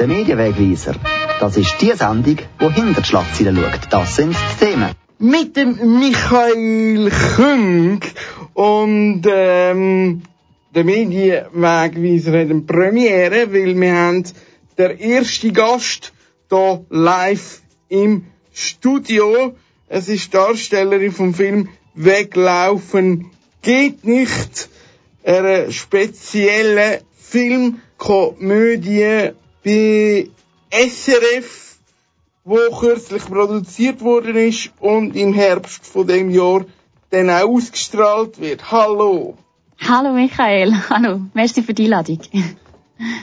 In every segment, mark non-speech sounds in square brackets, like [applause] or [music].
Der Medienwegweiser. Das ist die Sendung, die hinter die Schlagzeilen schaut. Das sind die Themen. Mit dem Michael Küng und ähm, der Medienwegweiser hat eine Premiere, weil wir haben der erste Gast hier live im Studio. Es ist Darstellerin vom Film Weglaufen geht nicht. Eine spezielle Filmkomödie bei SRF, wo kürzlich produziert worden ist und im Herbst von dem Jahr dann auch ausgestrahlt wird. Hallo! Hallo Michael, hallo, merci für die Einladung.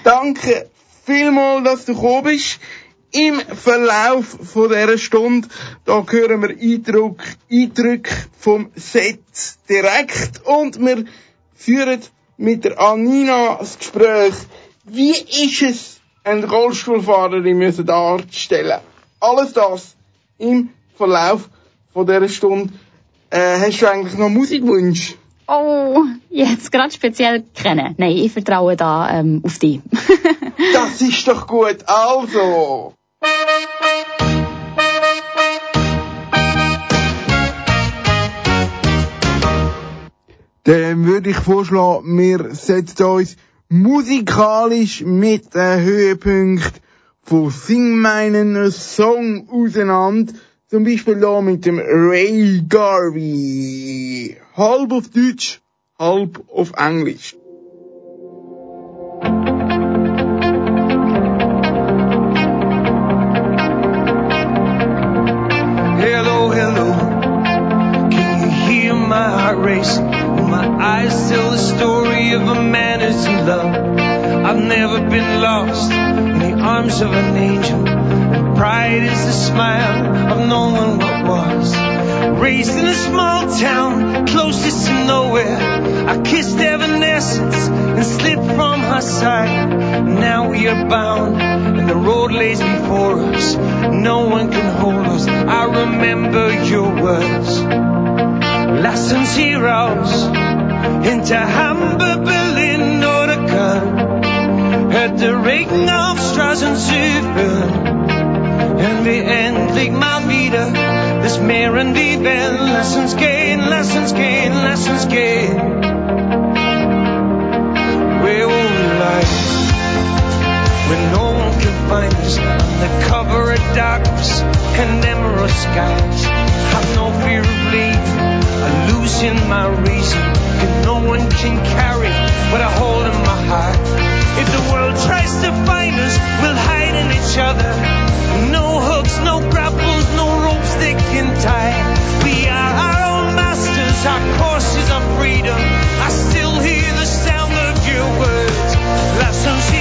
Danke vielmals, dass du gekommen bist. Im Verlauf von dieser Stunde, da hören wir Eindruck, Eindrücke vom Set direkt und wir führen mit der Anina das Gespräch. Wie ist es, eine Rollstuhlfahrerin müssen darstellen? Alles das im Verlauf von dieser Stunde. Äh, hast du eigentlich noch Musikwunsch? Oh, jetzt gerade speziell kennen. Nein, ich vertraue da ähm, auf dich. [laughs] das ist doch gut. Also. Dann würde ich vorschlagen, wir setzen uns musikalisch mit den Höhepunkt von Sing meinen Song auseinander. Zum Beispiel da mit dem Ray Garvey. Halb auf Deutsch, halb auf Englisch. The arms of an angel. And pride is the smile of knowing what was. Raised in a small town, closest to nowhere. I kissed Evanescence and slipped from her side. Now we are bound, and the road lays before us. No one can hold us. I remember your words. Lessons heroes into Hamburg, Berlin oder Köln. Hätte Regen auf Straßen zu führen. Und wie endlich mal wieder das Meer und die Welt. Lass uns gehen, lass uns gehen, lass uns gehen. Where will we lie? When no one can find us under cover of darkness and emerald skies. Have no fear of leaving, losing my reason. No one can carry what I hold in my heart. If the world tries to find us, we'll hide in each other. No hooks, no grapples, no ropes they can tie. We are our own masters, our course is our freedom. I still hear the sound of your words. Lessons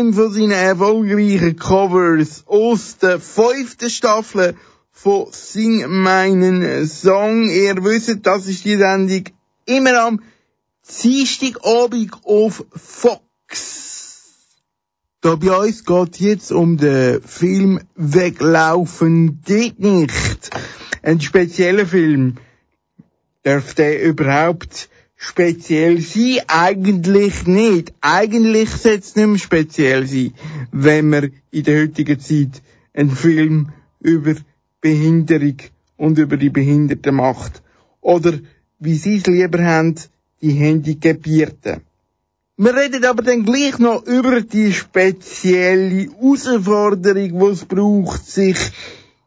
einem von seinen erfolgreichen Covers aus der fünften Staffel von Sing meinen Song. Ihr wisst, das ist die Sendung immer am Dienstagabend auf Fox. Da bei uns geht jetzt um den Film Weglaufen geht nicht. Ein spezieller Film. Darf der überhaupt speziell sein? Eigentlich nicht. Eigentlich sollte es nicht mehr speziell sein, wenn man in der heutigen Zeit einen Film über Behinderung und über die Behinderten macht. Oder, wie sie es lieber haben, die Handicapierten. Wir reden aber dann gleich noch über die spezielle Herausforderung, die es braucht, sich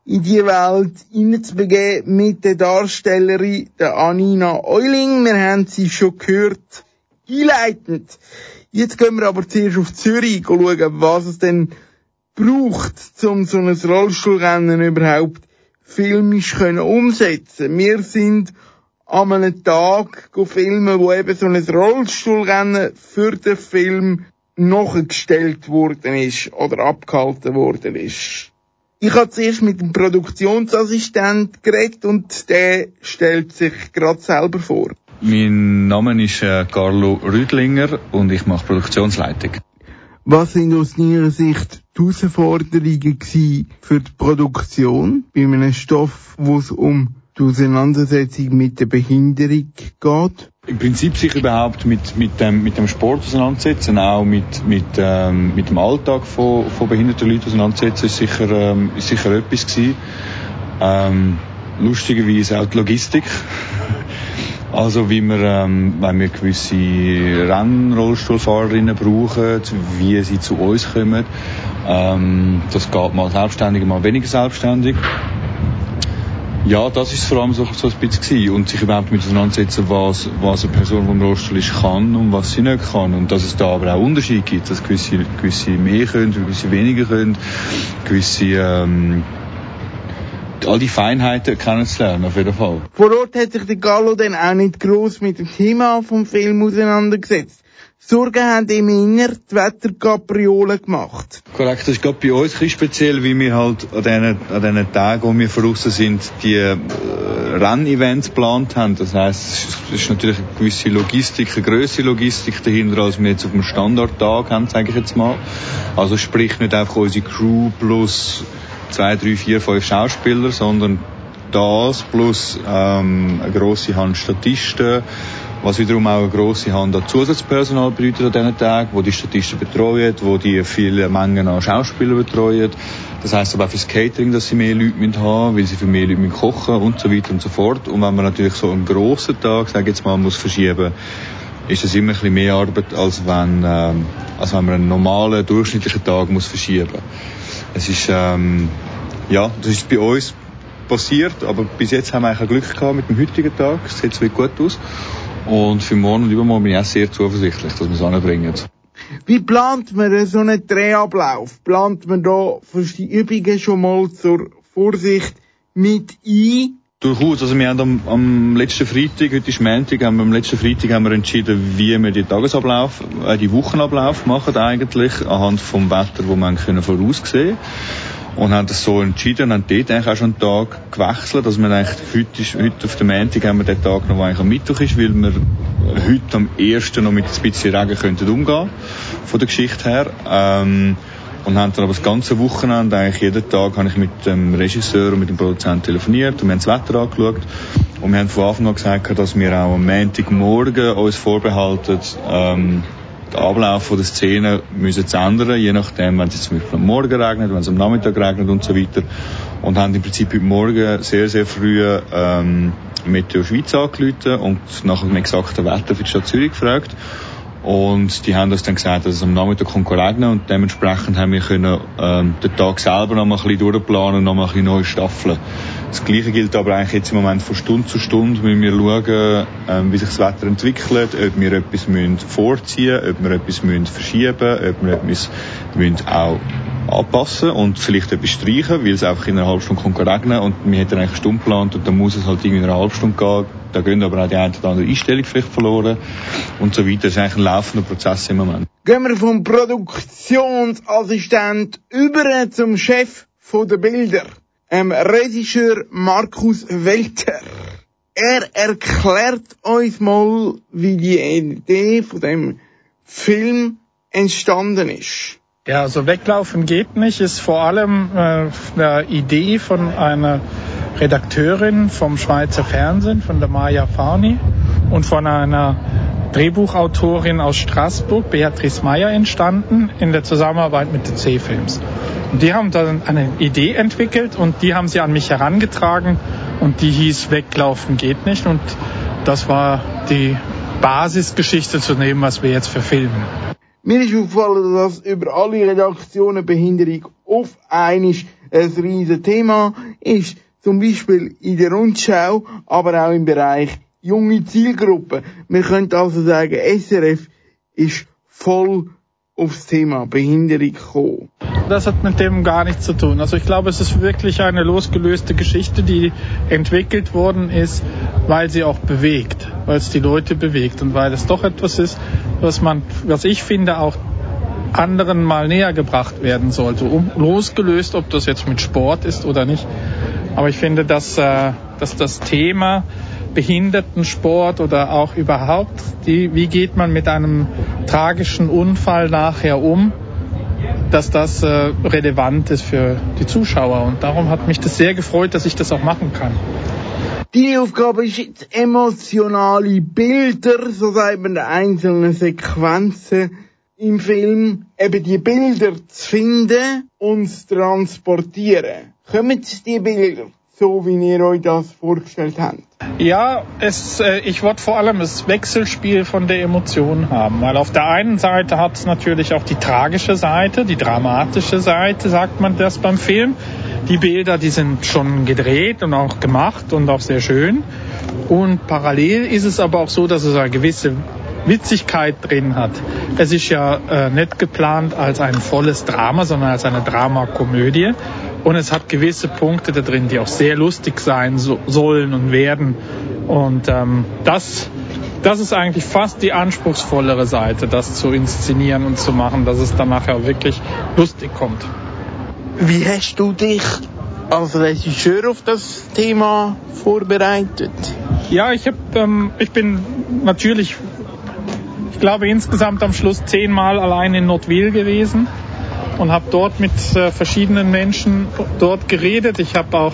in die Welt hineinzubegeben mit der Darstellerin, der Anina Euling. Wir haben sie schon gehört, einleitend. Jetzt gehen wir aber zuerst auf Zürich schauen, was es denn braucht, um so ein Rollstuhlrennen überhaupt filmisch können umsetzen. Wir sind an einem Tag filmen, wo eben so ein Rollstuhlrennen für den Film nachgestellt worden ist oder abgehalten worden ist. Ich habe zuerst mit dem Produktionsassistent geredet und der stellt sich gerade selber vor. Mein Name ist äh, Carlo Rüdlinger und ich mache Produktionsleitung. Was sind aus deiner Sicht die Herausforderungen für die Produktion bei einem Stoff, wo es um die Auseinandersetzung mit der Behinderung geht? Im Prinzip sich überhaupt mit, mit, dem, mit dem Sport auseinandersetzen, auch mit, mit, ähm, mit dem Alltag von, von behinderten Leuten auseinandersetzen, ist sicher, ähm, ist sicher etwas gewesen. Ähm, lustigerweise auch die Logistik. [laughs] Also wie wir, ähm, wenn wir gewisse Rennrollstuhlfahrerinnen brauchen, wie sie zu uns kommen. Ähm, das geht mal selbstständig, mal weniger selbstständig. Ja, das ist vor allem so, so ein bisschen gewesen. Und sich überhaupt mit auseinandersetzen, was, was eine Person, im Rollstuhl ist, kann und was sie nicht kann. Und dass es da aber auch Unterschiede gibt, dass gewisse, gewisse mehr können, gewisse weniger können, gewisse, ähm, all die Feinheiten kennenzulernen, auf jeden Fall. Vor Ort hat sich der Gallo dann auch nicht gross mit dem Thema vom Film auseinandergesetzt. Sorgen haben ihm inner die Wetterkapriolen gemacht. Korrekt, das ist gerade bei uns ein bisschen speziell, wie wir halt an diesen, an diesen Tagen, wo wir voraus sind, die äh, Rennevents geplant haben. Das heisst, es ist natürlich eine gewisse Logistik, eine größere Logistik dahinter, als wir jetzt auf dem Standardtag haben, sage ich jetzt mal. Also sprich nicht einfach unsere Crew plus zwei, drei, vier, fünf Schauspieler, sondern das plus ähm, eine grosse Hand Statisten, was wiederum auch eine grosse Hand an Zusatzpersonal bedeutet an diesen Tagen, wo die Statisten betreuen, wo die viele Mengen an Schauspielern betreuen. Das heisst aber auch fürs Catering, dass sie mehr Leute haben, weil sie für mehr Leute müssen kochen und so weiter und so fort. Und wenn man natürlich so einen grossen Tag, sage jetzt mal, muss verschieben, ist das immer ein bisschen mehr Arbeit, als wenn, ähm, als wenn man einen normalen, durchschnittlichen Tag muss verschieben. Es ist, ähm, ja, das ist bei uns passiert, aber bis jetzt haben wir eigentlich Glück gehabt mit dem heutigen Tag. Es sieht wirklich gut aus. Und für morgen und übermorgen bin ich auch sehr zuversichtlich, dass wir es anbringen. Wie plant man so einen Drehablauf? Plant man da für die Übungen schon mal zur Vorsicht mit ein? Durchaus. Also wir haben am, am letzten Freitag, heute ist Montag, haben wir, am letzten Freitag haben wir entschieden, wie wir die Tagesablauf, äh, die Wochenablauf machen eigentlich, anhand vom Wetter, wo wir können voraussehen und haben das so entschieden und haben dort eigentlich auch schon einen Tag gewechselt. Wir haben eigentlich, heute, heute auf dem Montag haben wir den Tag noch, der eigentlich am Mittwoch ist, weil wir heute am ersten noch mit ein bisschen Regen könnten umgehen, von der Geschichte her. Ähm, und haben dann aber das ganze Wochenende, eigentlich jeden Tag, habe ich mit dem Regisseur und mit dem Produzenten telefoniert und wir haben das Wetter angeschaut. Und wir haben von Anfang an gesagt, dass wir auch am Montagmorgen uns vorbehalten, ähm, den Ablauf der Szene müssen zu ändern, je nachdem, wenn es zum Beispiel am Morgen regnet, wenn es am Nachmittag regnet und so weiter. Und haben im Prinzip heute Morgen sehr, sehr früh ähm, Meteo Schweiz angerufen und nach dem exakten Wetter für die Stadt Zürich gefragt. Und die haben uns dann gesagt, dass es am Nachmittag kommt regnen und dementsprechend haben wir können, ähm, den Tag selber noch mal ein bisschen durchplanen und noch mal ein bisschen neu staffeln. Das Gleiche gilt aber eigentlich jetzt im Moment von Stunde zu Stunde, wenn wir schauen, ähm, wie sich das Wetter entwickelt, ob wir etwas müssen vorziehen ob wir etwas müssen verschieben ob wir etwas müssen auch anpassen und vielleicht etwas streichen, weil es einfach in einer halben Stunde kommt regnen und wir hätten eigentlich eine Stunde geplant und dann muss es halt irgendwie in einer halben Stunde gehen. Da gehen aber auch die eine oder andere Einstellung vielleicht verloren und so weiter. Das ist eigentlich ein laufender Prozess im Moment. Gehen wir vom Produktionsassistent über zum Chef der Bilder, ähm, Regisseur Markus Welter. Er erklärt uns mal, wie die Idee von dem Film entstanden ist. Ja, also weglaufen geht nicht, ist vor allem äh, eine Idee von einer Redakteurin vom Schweizer Fernsehen, von der Maya Fani und von einer Drehbuchautorin aus Straßburg, Beatrice Meyer, entstanden in der Zusammenarbeit mit den C-Films. Und die haben dann eine Idee entwickelt und die haben sie an mich herangetragen und die hieß Weglaufen geht nicht und das war die Basisgeschichte zu nehmen, was wir jetzt verfilmen. Mir ist aufgefallen, dass über alle Redaktionen Behinderung auf ein riesiges Thema ist. Zum Beispiel in der Rundschau, aber auch im Bereich junge Zielgruppen. Wir können also sagen, SRF ist voll aufs Thema Behinderung gekommen. Das hat mit dem gar nichts zu tun. Also ich glaube, es ist wirklich eine losgelöste Geschichte, die entwickelt worden ist, weil sie auch bewegt, weil es die Leute bewegt und weil es doch etwas ist, was man, was ich finde, auch anderen mal näher gebracht werden sollte. Um, losgelöst, ob das jetzt mit Sport ist oder nicht. Aber ich finde, dass, äh, dass das Thema Behindertensport oder auch überhaupt, die, wie geht man mit einem tragischen Unfall nachher um, dass das äh, relevant ist für die Zuschauer. Und darum hat mich das sehr gefreut, dass ich das auch machen kann. Die Aufgabe ist jetzt emotionale Bilder, so sagt man, einzelne Sequenzen im Film, eben die Bilder zu finden und zu transportieren. Kommen die Bilder so, wie ihr euch das vorgestellt habt? Ja, es, äh, ich wollte vor allem das Wechselspiel von der Emotion haben, weil auf der einen Seite hat es natürlich auch die tragische Seite, die dramatische Seite, sagt man das beim Film. Die Bilder, die sind schon gedreht und auch gemacht und auch sehr schön. Und parallel ist es aber auch so, dass es eine gewisse Witzigkeit drin hat. Es ist ja äh, nicht geplant als ein volles Drama, sondern als eine Dramakomödie. Und es hat gewisse Punkte da drin, die auch sehr lustig sein so, sollen und werden. Und ähm, das, das ist eigentlich fast die anspruchsvollere Seite, das zu inszenieren und zu machen, dass es dann nachher wirklich lustig kommt. Wie hast du dich als Regisseur auf das Thema vorbereitet? Ja, ich, hab, ähm, ich bin natürlich, ich glaube insgesamt am Schluss zehnmal allein in Notwil gewesen und habe dort mit äh, verschiedenen Menschen dort geredet. Ich habe auch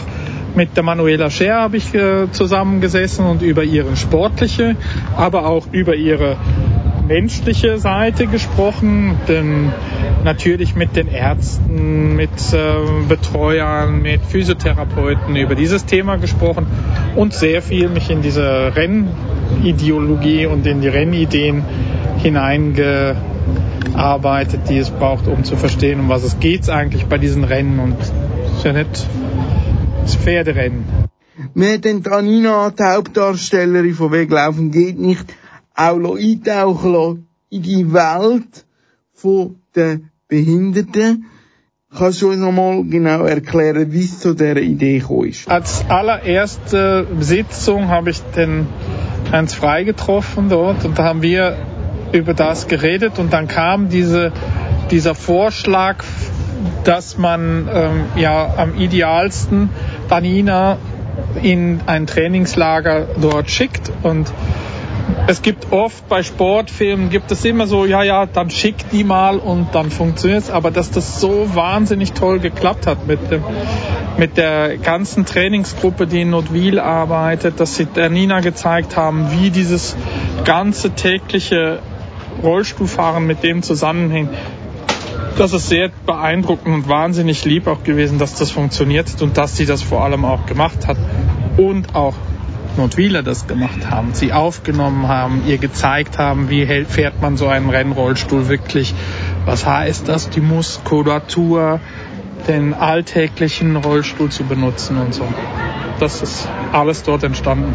mit der Manuela Scher habe ich äh, zusammengesessen und über ihre sportliche, aber auch über ihre menschliche Seite gesprochen, denn natürlich mit den Ärzten, mit äh, Betreuern, mit Physiotherapeuten über dieses Thema gesprochen und sehr viel mich in diese Rennideologie und in die Rennideen hineinge arbeitet, die es braucht, um zu verstehen, um was es geht eigentlich bei diesen Rennen und es ist ja nicht das Pferderennen. Wir haben Tanina, die Hauptdarstellerin von Weglaufen geht nicht, auch eintauchen lassen in die Welt der Behinderten. Kannst du uns nochmal genau erklären, wie es zu dieser Idee gekommen ist? Als allererste Sitzung habe ich den Hans Frei getroffen dort und da haben wir über das geredet und dann kam diese, dieser Vorschlag, dass man ähm, ja am idealsten Danina in ein Trainingslager dort schickt und es gibt oft bei Sportfilmen gibt es immer so, ja, ja, dann schick die mal und dann funktioniert es. Aber dass das so wahnsinnig toll geklappt hat mit dem, mit der ganzen Trainingsgruppe, die in Notwil arbeitet, dass sie der Nina gezeigt haben, wie dieses ganze tägliche Rollstuhlfahren mit dem zusammenhängt. Das ist sehr beeindruckend und wahnsinnig lieb auch gewesen, dass das funktioniert und dass sie das vor allem auch gemacht hat und auch Notwiler das gemacht haben, sie aufgenommen haben, ihr gezeigt haben, wie fährt man so einen Rennrollstuhl wirklich, was heißt das, die Muskulatur, den alltäglichen Rollstuhl zu benutzen und so. Das ist alles dort entstanden.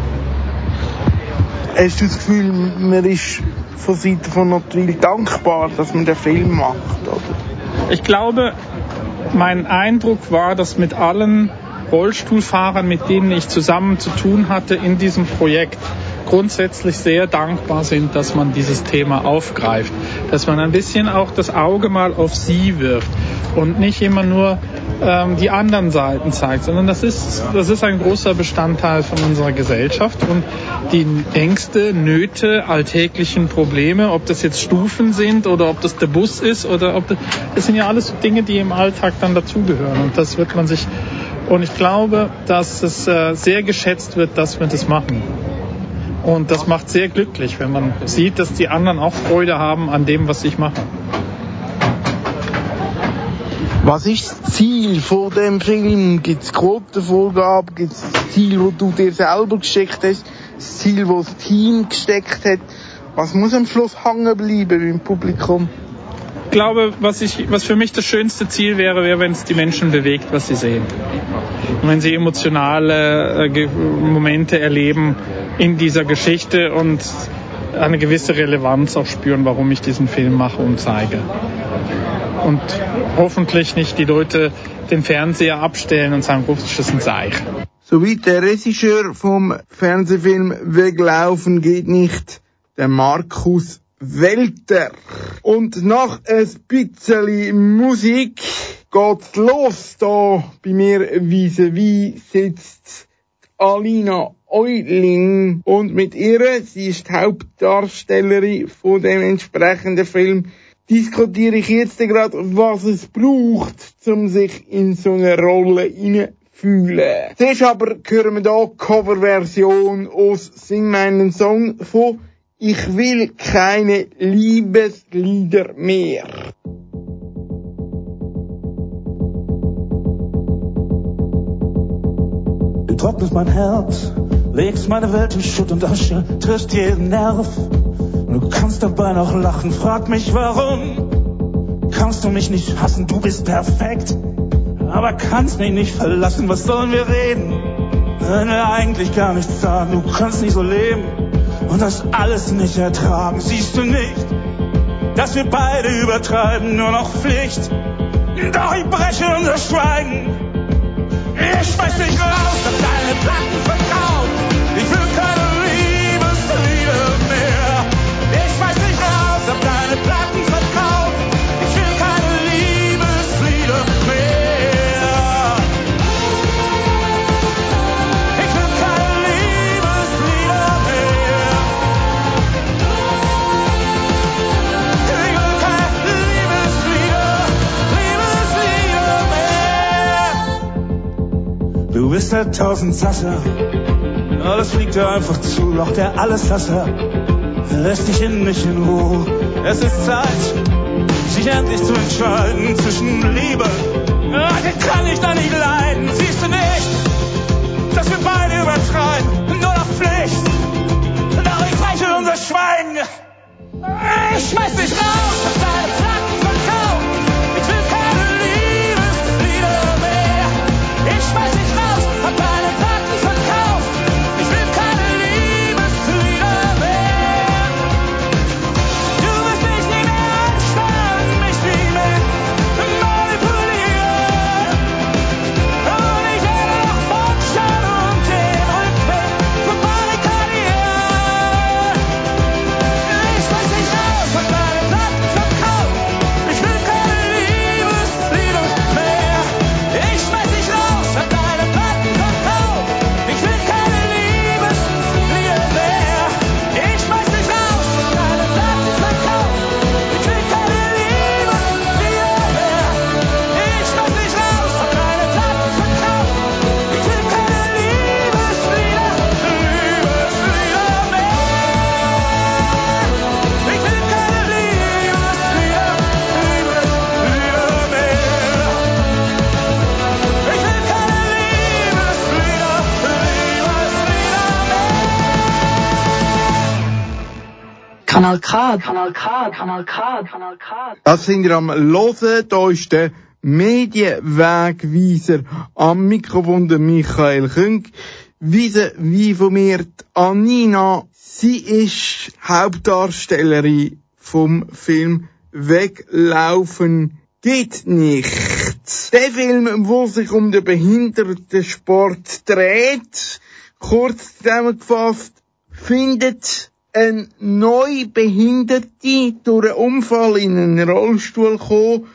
Hast du das Gefühl, man ist von Seiten von Notwil dankbar, dass man den Film macht, oder? Ich glaube, mein Eindruck war, dass mit allen Rollstuhlfahrern, mit denen ich zusammen zu tun hatte in diesem Projekt, grundsätzlich sehr dankbar sind, dass man dieses Thema aufgreift, dass man ein bisschen auch das Auge mal auf sie wirft und nicht immer nur ähm, die anderen Seiten zeigt, sondern das ist, das ist ein großer Bestandteil von unserer Gesellschaft und die Ängste, Nöte, alltäglichen Probleme, ob das jetzt Stufen sind oder ob das der Bus ist oder ob das, das sind ja alles Dinge, die im Alltag dann dazugehören und das wird man sich und ich glaube, dass es äh, sehr geschätzt wird, dass wir das machen. Und das macht sehr glücklich, wenn man sieht, dass die anderen auch Freude haben an dem, was ich mache. Was ist das Ziel von dem Film? Gibt es Quotenvorgaben? Gibt es das Ziel, das du dir selber gesteckt hast? Das Ziel, das das Team gesteckt hat? Was muss am Schluss hängen bleiben im Publikum? Ich glaube, was, ich, was für mich das schönste Ziel wäre, wäre, wenn es die Menschen bewegt, was sie sehen. Und wenn sie emotionale äh, Momente erleben in dieser Geschichte und eine gewisse Relevanz auch spüren, warum ich diesen Film mache und zeige. Und hoffentlich nicht die Leute den Fernseher abstellen und sagen, uff, das ein Seich. Soweit der Regisseur vom Fernsehfilm Weglaufen geht nicht, der Markus Welter. Und nach ein bisschen Musik geht's los. Da bei mir vis-à-vis sitzt Alina Euling und mit ihr, sie ist die Hauptdarstellerin von dem entsprechenden Film, diskutiere ich jetzt gerade, was es braucht, um sich in so eine Rolle fühlen. Zuerst aber hören wir hier Coverversion aus Sing meinen Song von Ich will keine Liebeslieder mehr. Du trocknest mein Herz, legst meine Welt in Schutt und Asche, triffst jeden Nerv. Du kannst dabei noch lachen, frag mich warum. Kannst du mich nicht hassen, du bist perfekt. Aber kannst mich nicht verlassen, was sollen wir reden? Wenn wir eigentlich gar nichts sagen, du kannst nicht so leben und das alles nicht ertragen. Siehst du nicht, dass wir beide übertreiben, nur noch Pflicht. Doch ich breche unser Schweigen. Ich schmeiß dich raus, hab deine Platten verkauft. Ich will keine Liebeslieder mehr. Ich schmeiß dich raus, hab deine Platten verkauft. Du bist der Tausendsasser, alles fliegt dir einfach zu, doch der Alleslasser lässt dich in nicht in Ruhe. Es ist Zeit, sich endlich zu entscheiden zwischen Liebe, die kann ich da nicht leiden, siehst du nicht, dass wir beide übertreiben, nur noch Pflicht, ich breche unser Schweigen. Ich schmeiß dich raus, Kanal K, Kanal K, Kanal K, Kanal K. Das sind wir am Hören. Da ist der Medienwegweiser am Mikrofon der Michael Künk. Wiese wie von mir die Anina. Sie ist Hauptdarstellerin vom Film Weglaufen geht nicht. Der Film, wo sich um den Behindertensport dreht, kurz zusammengefasst, findet ein neu Behinderte durch einen Unfall in einen Rollstuhl kommen,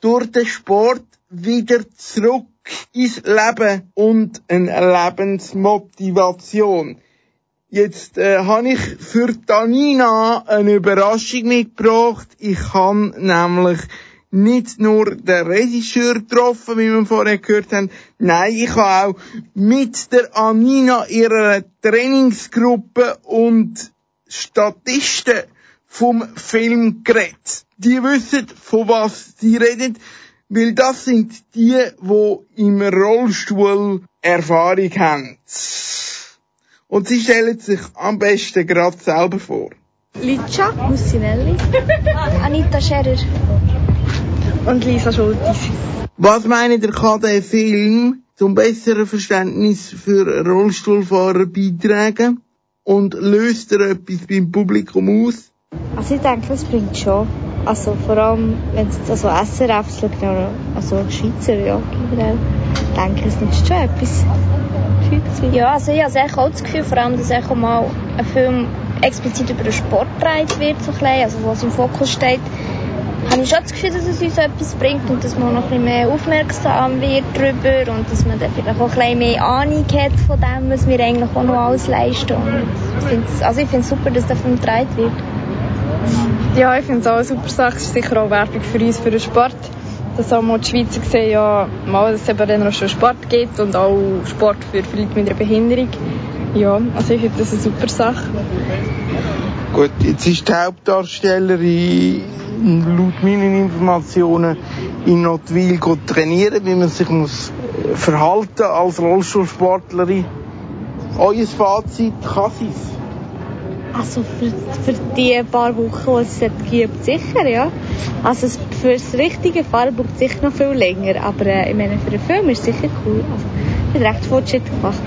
durch den Sport wieder zurück ins Leben und eine Lebensmotivation. Jetzt äh, habe ich für Tanina eine Überraschung mitgebracht. Ich habe nämlich nicht nur den Regisseur getroffen, wie wir vorher gehört haben, nein, ich habe auch mit der Anina ihrer Trainingsgruppe und Statisten vom Film geredet. Die wissen, von was sie reden, weil das sind die, die im Rollstuhl Erfahrung haben. Und sie stellen sich am besten gerade selber vor. Licia Mussinelli, [laughs] Anita Scherer und Lisa Schultis. Was ihr, kann der Film zum besseren Verständnis für Rollstuhlfahrer beitragen? Und löst er etwas beim Publikum aus? Also ich denke, das bringt schon. Also vor allem, wenn es also SRF schaut, also Schweizer, ja, generell, denke ich, es nützt schon etwas. Ja, also ich habe auch das Gefühl, vor allem, dass auch mal ein Film explizit über den Sport gedreht wird, so ein bisschen, also wo es im Fokus steht, habe ich schon das Gefühl, dass es uns etwas bringt und dass man noch ein bisschen mehr aufmerksam wird darüber und dass man dann vielleicht auch ein bisschen mehr Ahnung hat von dem, was wir eigentlich auch noch alles leisten. Und ich finde es also super, dass Film gedreht wird. Ja, ich finde es auch eine super Sache. Es ist sicher auch Werbung für uns, für den Sport. Dass auch mal die Schweizer sehen, ja, mal, dass es eben dann auch schon Sport gibt und auch Sport für Leute mit einer Behinderung. Ja, also ich finde das eine super Sache. Gut, jetzt ist die Hauptdarstellerin laut meinen Informationen in Notwil trainieren, wie man sich muss verhalten als Rollstuhlsportlerin. Euer Fazit, kann sie Also für, für die paar Wochen, die es es gibt, sicher, ja. Also für das richtige Fahren braucht es sicher noch viel länger, aber äh, ich meine, für den Film ist es sicher cool. Also, ich habe recht Fortschritt gemacht.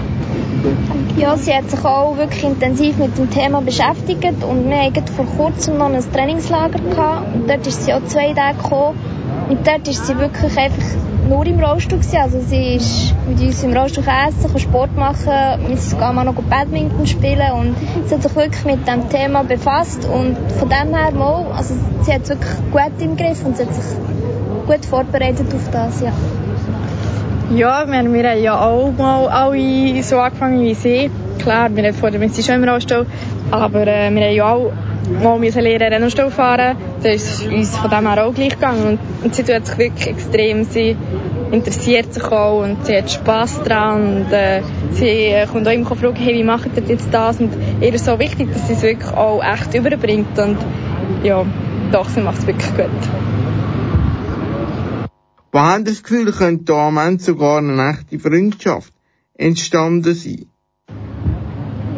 Ja, sie hat sich auch wirklich intensiv mit dem Thema beschäftigt und wir hatten vor kurzem noch ein Trainingslager gehabt und dort ist sie auch zwei Tage gekommen und dort ist sie wirklich einfach nur im Rollstuhl gewesen. Also sie ist mit uns im Rollstuhl essen, kann Sport machen, mit uns auch noch Badminton spielen und sie hat sich wirklich mit dem Thema befasst und von dem her mal, also sie hat es wirklich gut im Griff und sie hat sich gut vorbereitet auf das, ja. Ja, wir, haben ja auch mal alle so angefangen wie sie. Klar, wir haben vorher mit sie schon im Rollstuhl, aber äh, wir haben ja auch mal müssen lernen Rennstuhl fahren. Das ist uns von dem her auch gleich gegangen. Und, sie tut sich wirklich extrem, sie interessiert sich auch und sie hat Spass dran und äh, sie äh, kommt auch immer fragen, hey, wie macht ihr jetzt das? Und ihr ist so wichtig, dass sie es wirklich auch echt überbringt und ja, doch, sie macht es wirklich gut. Wo haben das Gefühl, könnte da am Ende sogar eine echte Freundschaft entstanden sein?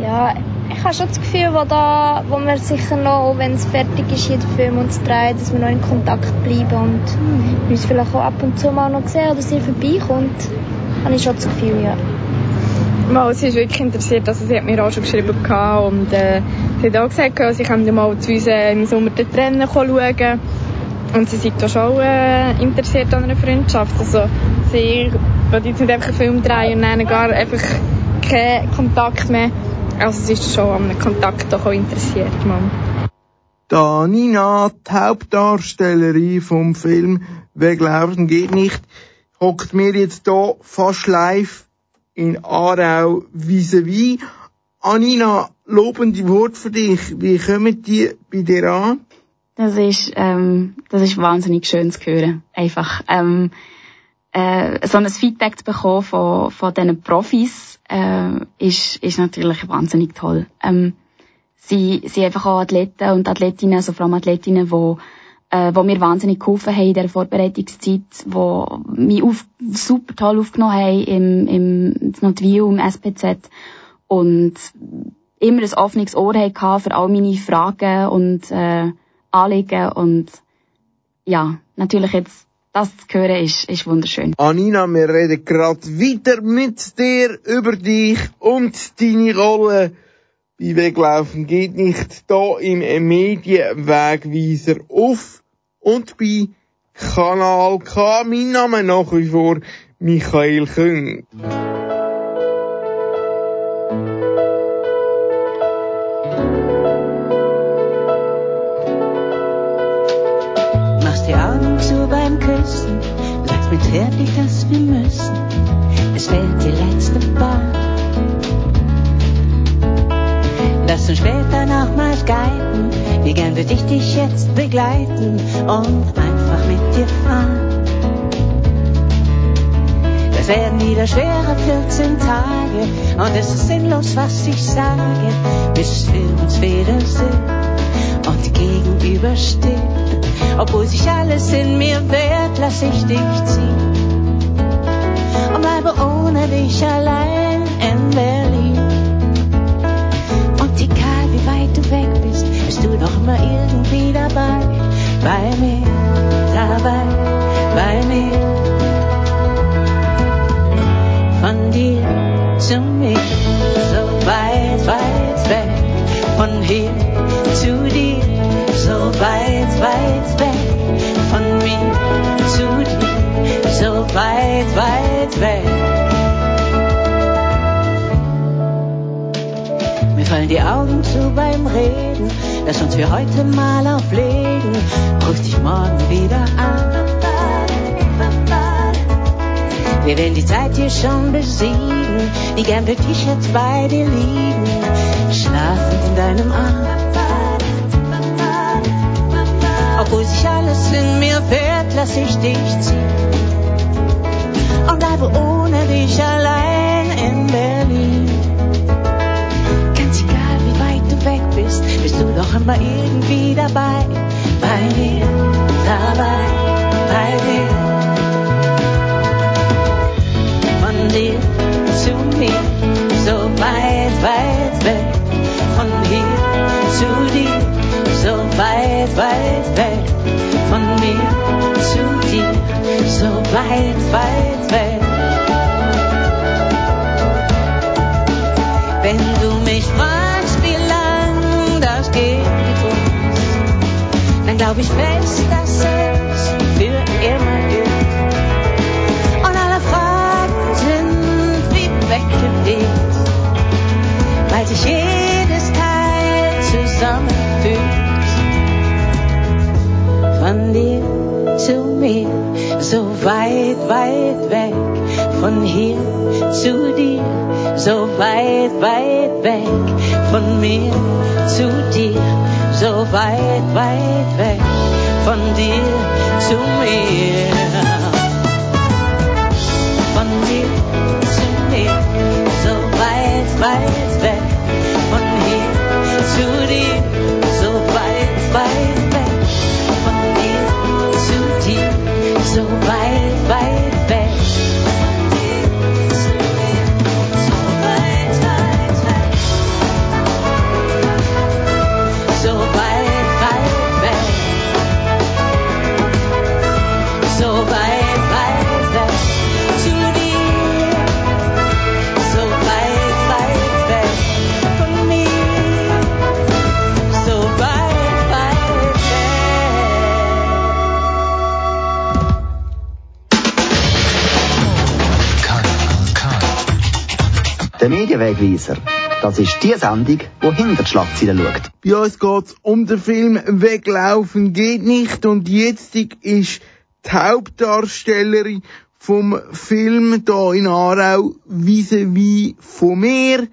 Ja, ich habe schon das Gefühl, wo, da, wo wir sicher noch, wenn es fertig ist, hier der Film uns drehen, dass wir noch in Kontakt bleiben und uns vielleicht auch ab und zu mal noch sehen oder sie vorbeikommt. Habe ich schon das Gefühl, ja. Mal, sie ist wirklich interessiert, also sie hat mir auch schon geschrieben und äh, sie hat auch gesagt, sie können mal zu uns äh, im Sommer den Rennen schauen und sie sind auch schon äh, interessiert an einer Freundschaft. Also sie will jetzt nicht einfach einen Film drehen und dann gar einfach keinen Kontakt mehr. Also sie ist schon an einem Kontakt auch interessiert, Mann. Da Nina, die Hauptdarstellerin vom Film Weglaufen geht nicht, hockt mir jetzt hier fast live in Aarau vis-à-vis. Anina, lobende Wort für dich. Wie kommen die bei dir an? Das ist, ähm, das ist wahnsinnig schön zu hören. Einfach, ähm, äh, so ein Feedback zu bekommen von, von diesen Profis, äh, ist, ist natürlich wahnsinnig toll. Ähm, sie, sie einfach auch Athleten und Athletinnen, also vor allem Athletinnen, wo, äh, wo mir wahnsinnig geholfen haben in der Vorbereitungszeit, wo mich auf, super toll aufgenommen haben im, im Notwil, im SPZ und immer ein offenes Ohr hatten für all meine Fragen und äh, Anliegen und ja, natürlich jetzt das zu hören ist, ist wunderschön. Anina, wir reden gerade weiter mit dir über dich und deine Rolle bei Weglaufen geht nicht da im Medienwegweiser auf und bei Kanal K. Mein Name nach wie vor Michael Küng. Küssen, sagst mir zärtlich, dass wir müssen. Es fällt die letzte Bahn. Lass uns später nochmals guiden, wie gern würde ich dich jetzt begleiten und einfach mit dir fahren. Das werden wieder schwere 14 Tage und es ist sinnlos, was ich sage, bis wir uns wiedersehen und gegenüberstehen. Obwohl sich alles in mir wehrt, lass ich dich ziehen und bleibe ohne dich allein in Berlin. Und egal wie weit du weg bist, bist du doch immer irgendwie dabei, bei mir, dabei, bei mir. Von dir zu mir, so weit, weit weg, von hier zu dir, so weit, weit weg, von mir zu dir, so weit, weit weg. Mir fallen die Augen zu beim Reden, lass uns für heute mal auflegen, ruf dich morgen wieder an. Wir werden die Zeit hier schon besiegen, die gern würde ich jetzt bei dir liegen, schlafend in deinem Arm. Obwohl sich alles in mir wehrt, lass ich dich ziehen und bleibe ohne dich allein in Berlin. Ganz egal, wie weit du weg bist, bist du doch immer irgendwie dabei, bei mir, dabei, bei mir. Von dir zu mir, so weit, weit weg, weit, weit weg, von mir zu dir, so weit, weit weg. Wenn du mich fragst, wie lang das geht dann glaub ich fest, dass es zu mir, so weit, weit weg, von hier zu dir, so weit, weit weg, von mir zu dir, so weit, weit weg, von dir zu mir. Von dir zu mir, so weit, weit weg, so weit, weit Der Medienwegweiser. Das ist die Sendung, die hinter die Schlagzeilen schaut. Bei uns geht's um den Film Weglaufen geht nicht und jetzt ist die Hauptdarstellerin vom Film da in Aarau vis-à-vis von mir,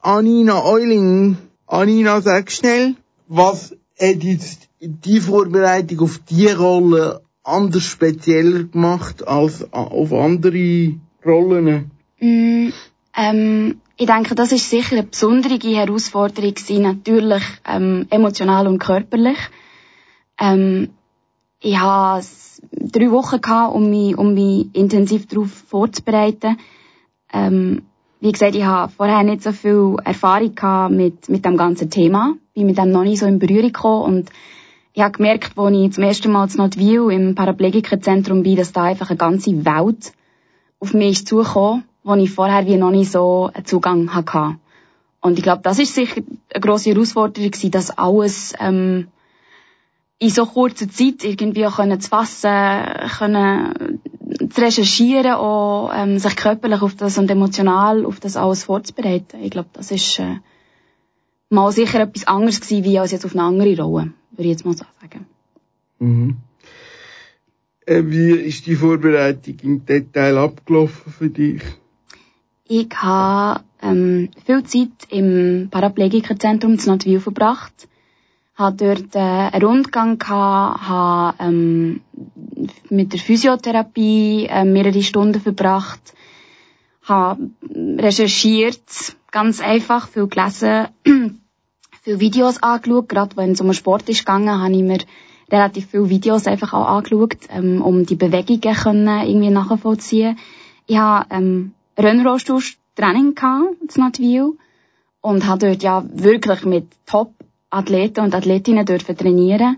Anina Euling. Anina, sag schnell, was hat jetzt die Vorbereitung auf die Rolle anders spezieller gemacht als auf andere Rollen? Mm, ähm, ich denke, das ist sicher eine besondere Herausforderung gewesen, natürlich ähm, emotional und körperlich. Ähm, ich hatte s- drei Wochen gehabt, um mich, um mich intensiv darauf vorzubereiten. Ähm, wie gesagt, ich habe vorher nicht so viel Erfahrung gehabt mit, mit dem ganzen Thema, bin mit dem noch nicht so in Berührung gekommen und ich habe gemerkt, als ich zum ersten Mal zu Nordwil im Paraplegikerzentrum bin, dass da einfach eine ganze Welt auf mich ist wo ich vorher wie noch nicht so einen Zugang hatte. Und ich glaube, das ist sicher eine grosse Herausforderung gewesen, das alles ähm, in so kurzer Zeit irgendwie auch können zu fassen, können zu recherchieren, auch ähm, sich körperlich auf das und emotional auf das alles vorzubereiten. Ich glaube, das ist äh, mal sicher etwas anderes gewesen, wie als jetzt auf eine andere Rolle, würde ich jetzt mal so sagen. Mhm. Äh, wie ist die Vorbereitung im Detail abgelaufen für dich? Ich habe ähm, viel Zeit im Paraplegikerzentrum zu Notwil verbracht. Habe dort äh, einen Rundgang gehabt, habe ähm, mit der Physiotherapie äh, mehrere Stunden verbracht, habe recherchiert, ganz einfach, viel gelesen, [clears throat] viel Videos angeschaut, gerade wenn es um Sport ist gegangen, habe ich mir relativ viele Videos einfach auch angeschaut, ähm, um die Bewegungen können irgendwie nachvollziehen. Ich habe ähm, Rennrollstuhl-Training gehabt, in Notwil, und habe dort ja wirklich mit Top Athleten und Athletinnen dürfen trainieren.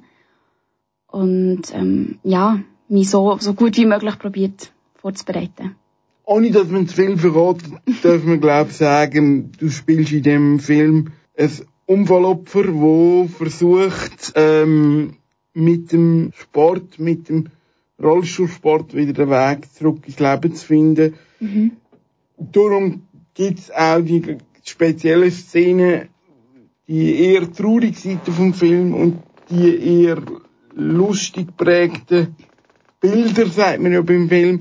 Und ähm, ja, mich so, so gut wie möglich probiert vorzubereiten. Ohne dass man zu viel verratet, [laughs] darf man glaube ich sagen, du spielst in dem Film ein Unfallopfer, wo versucht ähm, mit dem Sport, mit dem Rollstuhlsport wieder den Weg zurück ins Leben zu finden. Mhm. Darum gibt's auch die spezielle Szene, die eher traurige Seite vom Film und die eher lustig prägten Bilder, sagt man ja beim Film.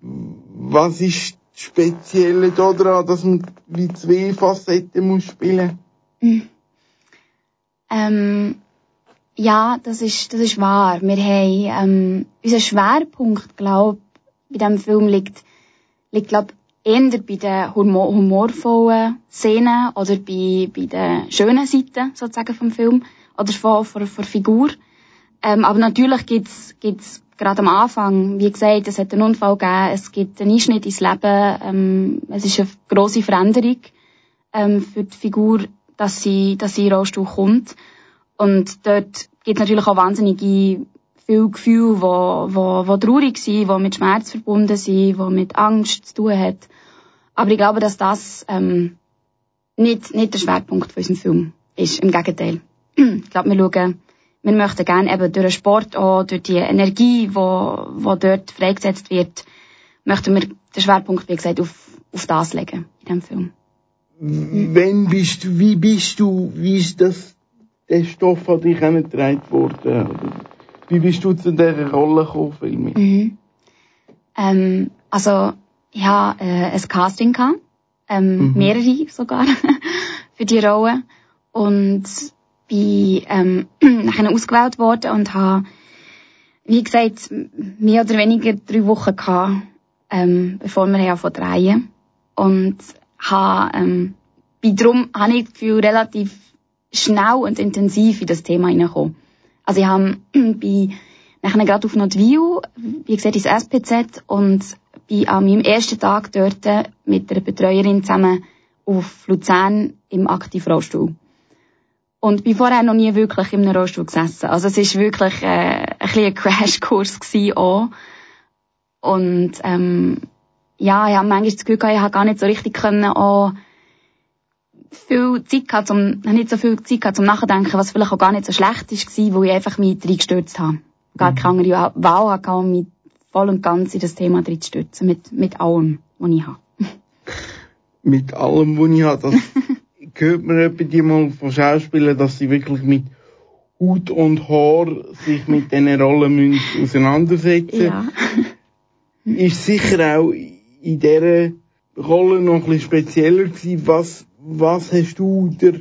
Was ist das Spezielle daran, dass man wie zwei Facetten muss spielen? Mhm. Ähm, ja, das ist, das ist wahr. Wir haben, ähm, unser Schwerpunkt, glaub, bei diesem Film liegt, liegt, glaub, eher bei den humor humorvollen Szenen oder bei, bei den schönen Seiten sozusagen vom Film oder von, von, von Figur. Ähm, aber natürlich gibt's, gibt's gerade am Anfang, wie gesagt, es hat einen Unfall gegeben, es gibt einen Einschnitt ins Leben, ähm, es ist eine grosse Veränderung ähm, für die Figur, dass sie, dass sie in Rollstuhl kommt. Und dort gibt es natürlich auch wahnsinnige viele Gefühle, die, die, die traurig sind, die mit Schmerz verbunden sind, die mit Angst zu tun haben. Aber ich glaube, dass das ähm, nicht, nicht der Schwerpunkt von unserem Film ist. Im Gegenteil. ich glaube, wir schauen, wir möchten gerne eben durch den Sport auch, durch die Energie, die wo, dort freigesetzt wird, möchten wir den Schwerpunkt, wie gesagt, auf, auf das legen in diesem Film. Wenn bist wie bist du, wie ist das, der Stoff an dich herangetragen worden? Wie bist du zu dieser Rolle gekommen, Filme? Mhm. Ähm, also, ich hatte äh, ein Casting, gehabt, ähm, mhm. mehrere sogar, [laughs] für die Rolle. Und bin ähm, [clears throat] nachher ausgewählt worden und habe, wie gesagt, mehr oder weniger drei Wochen gehabt, ähm, bevor wir anfangen drehen. Und habe, ähm, bin darum, habe ich das Gefühl, relativ schnell und intensiv in das Thema hineingekommen. Also ich habe, [clears throat] bin nachher gerade auf Notwil, wie gesagt, ins SPZ und bin an meinem ersten Tag dort mit einer Betreuerin zusammen auf Luzern im Aktivrollstuhl. Und bin vorher noch nie wirklich in einem Rollstuhl gesessen. Also es ist wirklich äh, ein bisschen ein Crashkurs gewesen auch. Und ähm, ja, ich habe manchmal das Gefühl gehabt, ich habe gar nicht so richtig können auch viel Zeit gehabt, zum, nicht so viel Zeit gehabt zum Nachdenken, was vielleicht auch gar nicht so schlecht war, wo ich einfach mich reingestürzt habe. Gar mhm. keine andere Wahl hatte, mich voll und ganz in das Thema drin zu stürzen, mit, mit allem, was ich habe. [laughs] mit allem, was ich habe. Das [laughs] hört man etwa die mal von Schauspielern, dass sie wirklich mit Haut und Haar sich mit diesen Rollen müssen auseinandersetzen ja. Ist sicher auch in dieser Rolle noch ein bisschen spezieller gewesen. Was, was hast du der,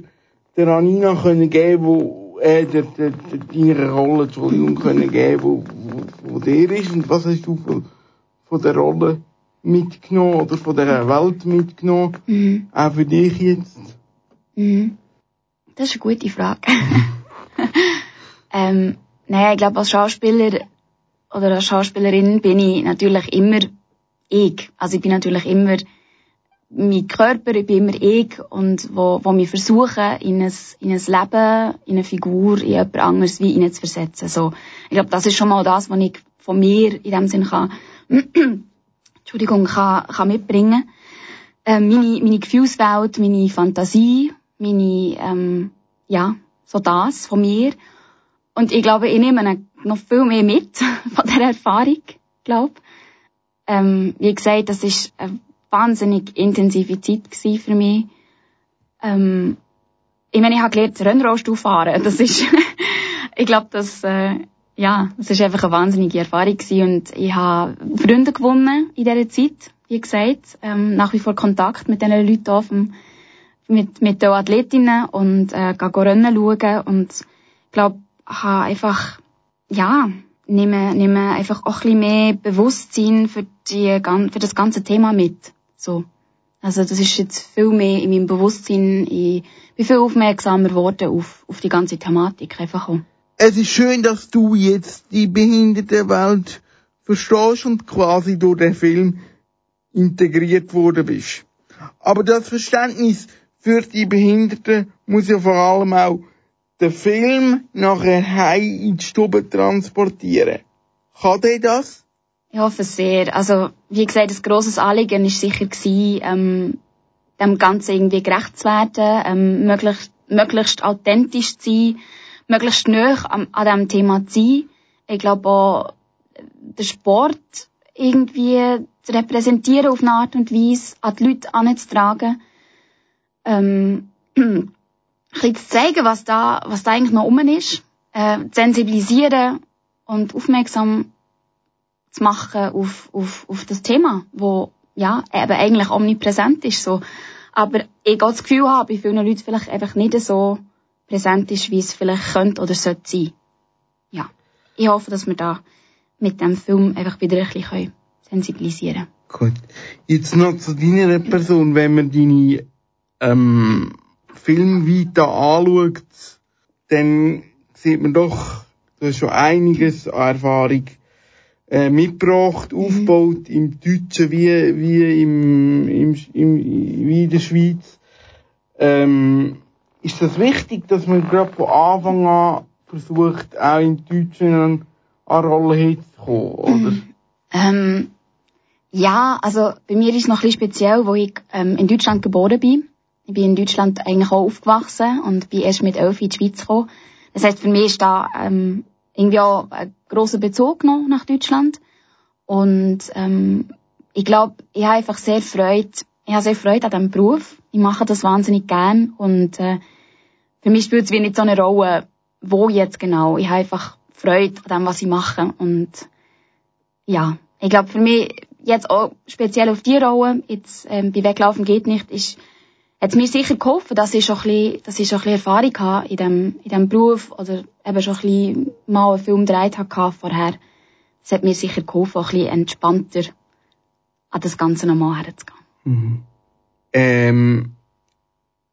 der Anina können geben, wo, äh, der, der, der, deiner Rolle, Entschuldigung, können geben, wo, wo, wo der ist? Und was hast du von, von der Rolle mitgenommen oder von der Welt mitgenommen? Mhm. Auch für dich jetzt? Mhm. Das ist eine gute Frage. [laughs] ähm, naja, ich glaube, als Schauspieler oder als Schauspielerin bin ich natürlich immer ich. Also ich bin natürlich immer mein Körper, ich bin immer ich und wo, wo mich versuchen, in ein, in ein Leben, in eine Figur, in jemand anderes wie ihnen zu versetzen. So, ich glaube, das ist schon mal das, was ich von mir in dem Sinn kann, [clears throat] Entschuldigung, kann, kann mitbringen. Äh, meine, meine Gefühlswelt, meine Fantasie, meine, ähm, ja, so das von mir. und ich glaube, ich nehme noch viel mehr mit [laughs] von dieser Erfahrung, glaube ähm, Wie gesagt, das ist eine wahnsinnig intensive Zeit für mich. Ähm, ich meine, ich habe gelernt, Rennrollstuhl fahren. Das ist, [laughs] ich glaube, das, äh, ja, das ist einfach eine wahnsinnige Erfahrung gewesen. und ich habe Freunde gewonnen in dieser Zeit, wie gesagt, ähm, nach wie vor Kontakt mit diesen Leuten auf dem, mit, mit den Athletinnen und äh, gehe Rennen schauen und ich glaube, habe einfach, ja, nehme, nehme einfach auch ein bisschen mehr Bewusstsein für, die, für das ganze Thema mit. So. Also das ist jetzt viel mehr in meinem Bewusstsein, ich bin viel aufmerksamer geworden auf, auf die ganze Thematik einfach auch. Es ist schön, dass du jetzt die Behindertenwelt verstehst und quasi durch den Film integriert worden bist. Aber das Verständnis für die Behinderten muss ja vor allem auch den Film nachher heim in die Stube transportieren. Kann der das? Ich hoffe sehr. Also, wie gesagt, ein grosses Anliegen war sicher ähm, dem Ganzen irgendwie gerecht zu werden, ähm, möglichst, möglichst authentisch zu sein, möglichst nah an, an diesem Thema zu sein. Ich glaube auch, den Sport irgendwie zu repräsentieren auf eine Art und Weise, an die Leute anzutragen. Ähm, [clears throat] bisschen zu zeigen, was da, was da eigentlich noch um ist, äh, sensibilisieren und aufmerksam zu machen auf, auf, auf das Thema, wo ja eben eigentlich omnipräsent ist so. Aber ich auch das Gefühl habe, bei vielen Leuten vielleicht einfach nicht so präsent ist, wie es vielleicht könnte oder sollte sein. Ja. Ich hoffe, dass wir da mit dem Film einfach wieder ein bisschen sensibilisieren können. Gut. Jetzt noch zu deiner Person, wenn man deine ähm, Film weiter anschaut, dann sieht man doch, du hast schon einiges an Erfahrung äh, mitgebracht, mhm. aufgebaut im Deutschen wie, wie im, im, im, wie in der Schweiz. Ähm, ist das wichtig, dass man gerade von Anfang an versucht, auch im Deutschen an eine Rolle hinzukommen, oder? [clears throat] Ähm, ja, also bei mir ist es noch ein bisschen speziell, wo ich ähm, in Deutschland geboren bin. Ich bin in Deutschland eigentlich auch aufgewachsen und bin erst mit elf in die Schweiz gekommen. Das heißt, für mich ist da ähm, irgendwie auch ein grosser Bezug noch nach Deutschland. Und ähm, ich glaube, ich habe einfach sehr Freude, ich habe sehr Freude an diesem Beruf. Ich mache das wahnsinnig gern und äh, für mich spielt es wie nicht so eine Rolle, wo jetzt genau. Ich habe einfach Freude an dem, was ich mache und ja, ich glaube für mich jetzt auch speziell auf die Rolle, jetzt ähm, bei Weglaufen geht nicht, ist hat mir sicher geholfen, dass ich schon ein bisschen, dass ich schon ein bisschen Erfahrung habe in dem, in dem Beruf oder eben schon ein bisschen mal einen Film gedreht habe vorher. Das hat mir sicher geholfen, auch ein bisschen entspannter an das Ganze nochmal herzugehen. Mhm. Ähm,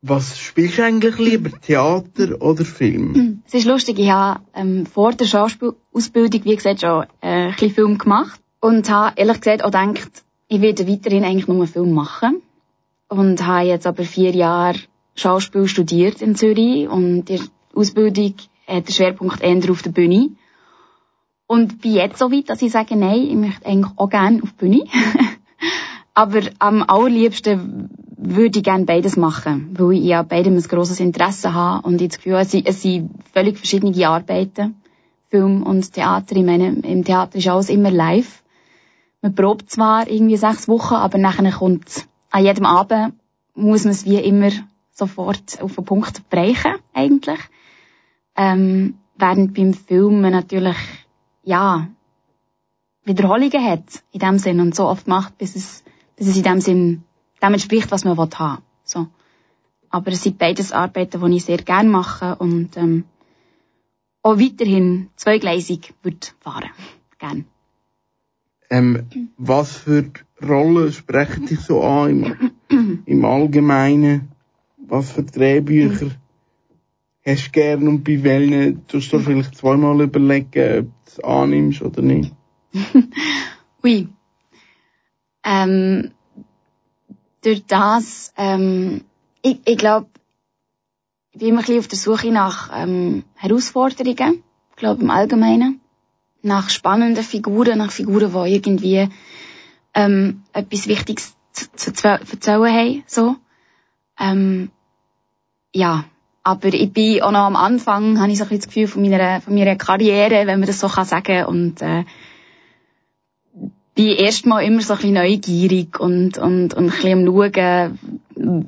was spielst du eigentlich lieber, Theater oder Film? [clears throat] Es ist lustig, ich habe ähm, vor der Schauspielausbildung, wie gesagt, schon äh, ein bisschen Film gemacht und habe ehrlich gesagt auch gedacht, ich werde weiterhin eigentlich nur einen Film machen und habe jetzt aber vier Jahre Schauspiel studiert in Zürich und die Ausbildung hat den Schwerpunkt eher auf der Bühne. Und bin jetzt so weit, dass ich sage, nein, ich möchte eigentlich auch gerne auf die Bühne. [laughs] aber am allerliebsten würde ich gerne beides machen, weil ich ja beidem ein grosses Interesse habe und ich das Gefühl habe, es sind völlig verschiedene Arbeiten. Film und Theater. Ich meine, im Theater ist alles immer live. Man probt zwar irgendwie sechs Wochen, aber nachher kommt an jedem Abend muss man es wie immer sofort auf den Punkt brechen, eigentlich. Ähm, während beim Filmen natürlich, ja, Wiederholungen hat, in dem Sinn, und so oft macht, bis es, bis es in dem Sinn dem entspricht, was man will haben. So. Aber es sind beides Arbeiten, die ich sehr gerne mache und, ähm, auch weiterhin zweigleisig würde fahren. Gern. Ähm, was für Rollen sprechen dich so an im, im Allgemeinen? Was für Drehbücher hast du gern und bei welchen tust du vielleicht zweimal überlegen, ob du es annimmst oder nicht? [laughs] Ui. Ähm, durch das, ähm, ich, ich glaube, ich bin immer ein bisschen auf der Suche nach ähm, Herausforderungen, ich glaube im Allgemeinen nach spannenden Figuren, nach Figuren, die irgendwie ähm, etwas Wichtiges zu, zu, zu erzählen haben. So. Ähm, ja, aber ich bin auch noch am Anfang, habe ich so ein bisschen das Gefühl von meiner, von meiner Karriere, wenn man das so kann sagen und äh, bin erstmal immer so ein bisschen neugierig und, und, und ein bisschen am Schauen,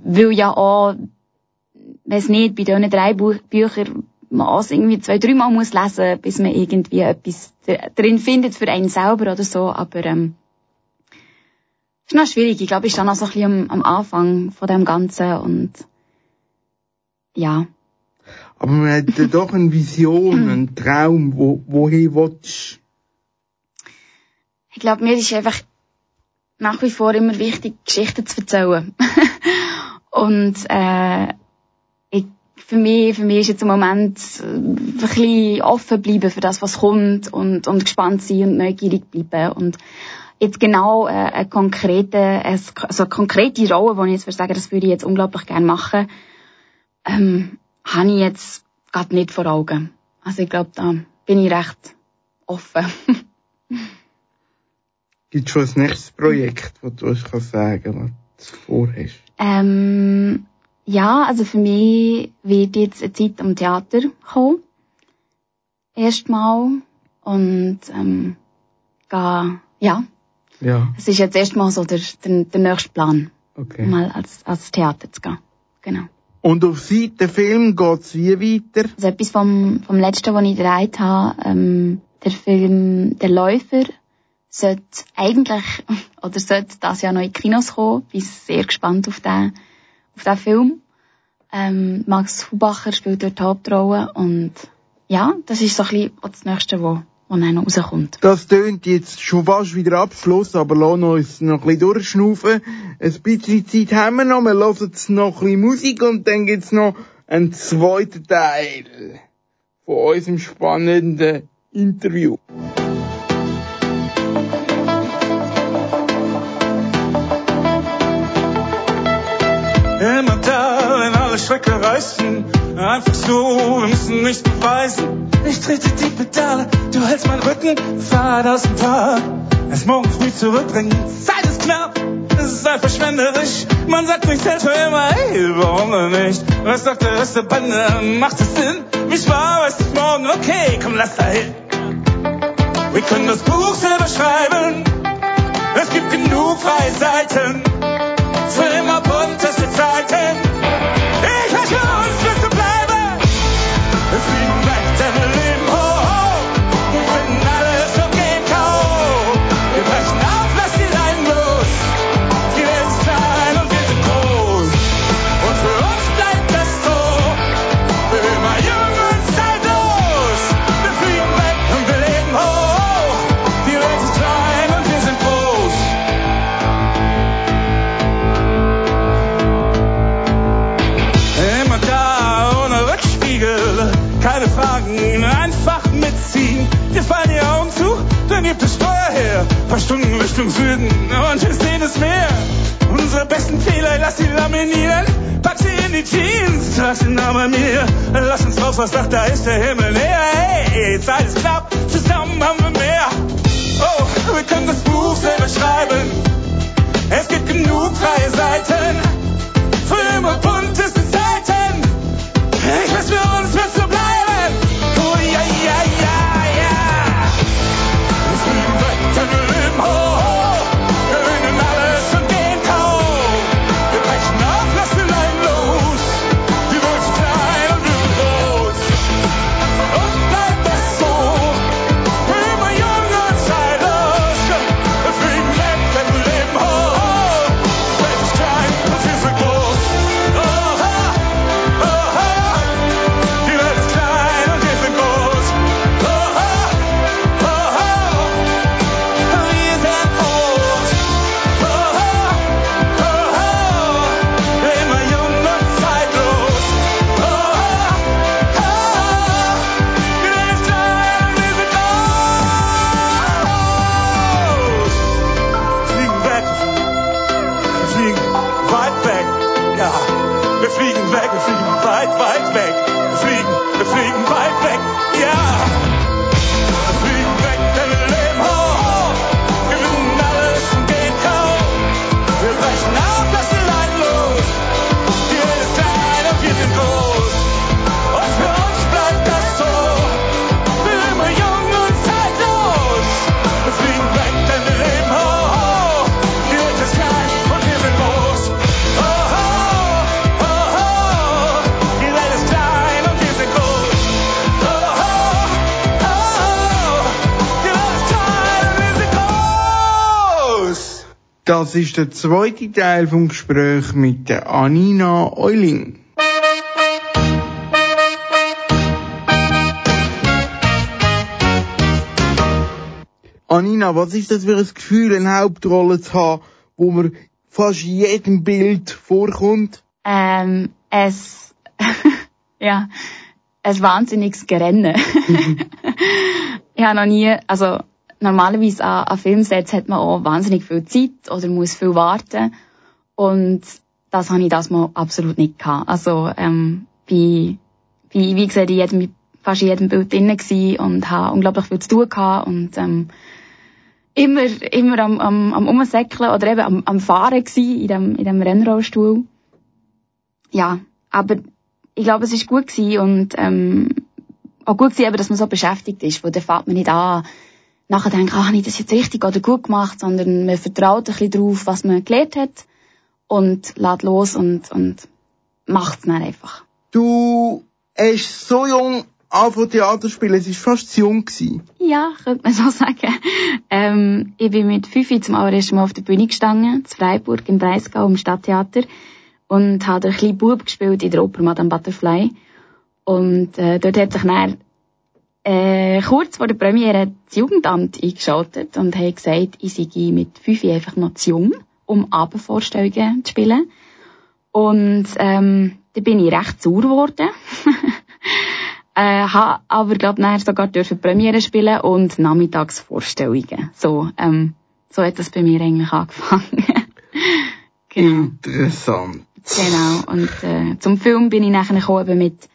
weil ja auch, weiß nicht, bei diesen drei Buch Büchern man es irgendwie zwei, dreimal muss lesen, bis man irgendwie etwas drin findet für einen selber oder so, aber ähm, ist noch schwierig. Ich glaube, ich stand noch so ein bisschen am, am Anfang von dem Ganzen und ja. Aber man hat ja doch eine Vision, [clears throat] einen Traum, wo, wohin willst Ich glaube, mir ist einfach nach wie vor immer wichtig, Geschichten zu erzählen. [laughs] und äh, ich, für mich, für mich ist jetzt im Moment äh, ein bisschen offen bleiben für das, was kommt und, und gespannt sein und neugierig bleiben und jetzt genau äh, eine konkrete, also eine konkrete Rolle, wo ich jetzt würde sagen, das würde ich jetzt unglaublich gerne machen, ähm, habe ich jetzt gerade nicht vor Augen. Also ich glaube, da bin ich recht offen. [laughs] Gibt es schon ein nächstes Projekt, das du uns kannst sagen was du vorhast? Ähm, ja, also für mich wird jetzt eine Zeit am Theater kommen. Erstmal. Und ähm, ga, ja. Ja. Es ist jetzt erstmal so der, der, der nächste Plan. Okay. Mal als, als Theater zu gehen. Genau. Und auf Seite Film geht's wie weiter? Also etwas vom, vom letzten, was ich gedreht habe, ähm, der Film Der Läufer, sollte eigentlich, [laughs] oder sollte das Jahr noch in Kinos kommen. Bin sehr gespannt auf den, auf den Film. Ähm, Max Hubacher spielt dort die Hauptrolle und ja, das ist so ein bisschen das Nächste, wo, dann noch rauskommt. Das tönt jetzt schon fast wieder Abschluss, aber lassen uns noch ein bisschen durchschnaufen. Ein bisschen Zeit haben wir noch, wir hören jetzt noch ein bisschen Musik und dann gibt's noch einen zweiten Teil von unserem spannenden Interview. Immer da, wenn alle Schrecke reißen. Einfach so, wir müssen nichts beweisen. Ich trete die Pedale, du hältst meinen Rücken, fahr aus dem Park. Erst morgen früh zurückbringen, Zeit ist knapp, es ist einfach verschwenderisch. Man sagt mich selbst für immer, ey, warum denn nicht? Was sagt der Rest der Bande, macht es Sinn? Mich war, weiß ich morgen, okay, komm, lass da hin. Wir können das Buch selber schreiben, es gibt genug freie Seiten. Für immer bunteste Zeiten. Gibt es Steuer her. Paar Stunden Richtung Süden und wir sehen es Meer. Unsere besten Fehler, lass sie laminieren. Pack sie in die Jeans, trag sie nah bei mir. Lass uns raus, was sagt, da ist der Himmel näher. Hey, Das ist der zweite Teil vom Gespräch mit der Anina Euling. Anina, was ist das für ein Gefühl, eine Hauptrolle zu haben, wo man fast jedem Bild vorkommt? Ähm, es, [laughs] ja, ein wahnsinniges Gerennen. [laughs] ich habe noch nie, also normalerweise an, an Filmsets hat man auch wahnsinnig viel Zeit oder muss viel warten und das habe ich das mal absolut nicht gehabt. Also ähm, bin, bin wie gesagt in jedem, fast in jedem Bild drin gewesen und habe unglaublich viel zu tun gehabt und ähm, immer, immer am, am, am Umsäckeln oder eben am, am Fahren gewesen, in dem, in dem Rennrollstuhl. Ja, aber ich glaube, es ist gut gewesen und, ähm, auch gut gewesen, dass man so beschäftigt ist, weil dann fällt man nicht an, nachher denkt, ah, habe ich das jetzt richtig oder gut gemacht, sondern man vertraut ein bisschen drauf, was man gelernt hat und lädt los und, und macht es dann einfach. Du hast so jung angefangen Theater spielen, es war fast zu jung. Gewesen. Ja, könnte man so sagen. Ähm, ich bin mit fünf zum allerersten Mal auf der Bühne gestanden, zu Freiburg im Breisgau im Stadttheater und habe einen kleinen Bub gespielt in der Oper Madame Butterfly. Und äh, dort hat sich dann äh, kurz vor der Premiere das Jugendamt eingeschaltet und hat gesagt, ich sei mit fünf einfach noch zu jung, um Abendvorstellungen zu spielen. Und ähm, da bin ich recht sauer geworden. [laughs] äh, habe aber glaub nachher sogar dürfen Premiere spielen und Nachmittagsvorstellungen. So, ähm, so hat das bei mir eigentlich angefangen. [laughs] genau. Interessant. Genau. Und äh, zum Film bin ich nachher gekommen mit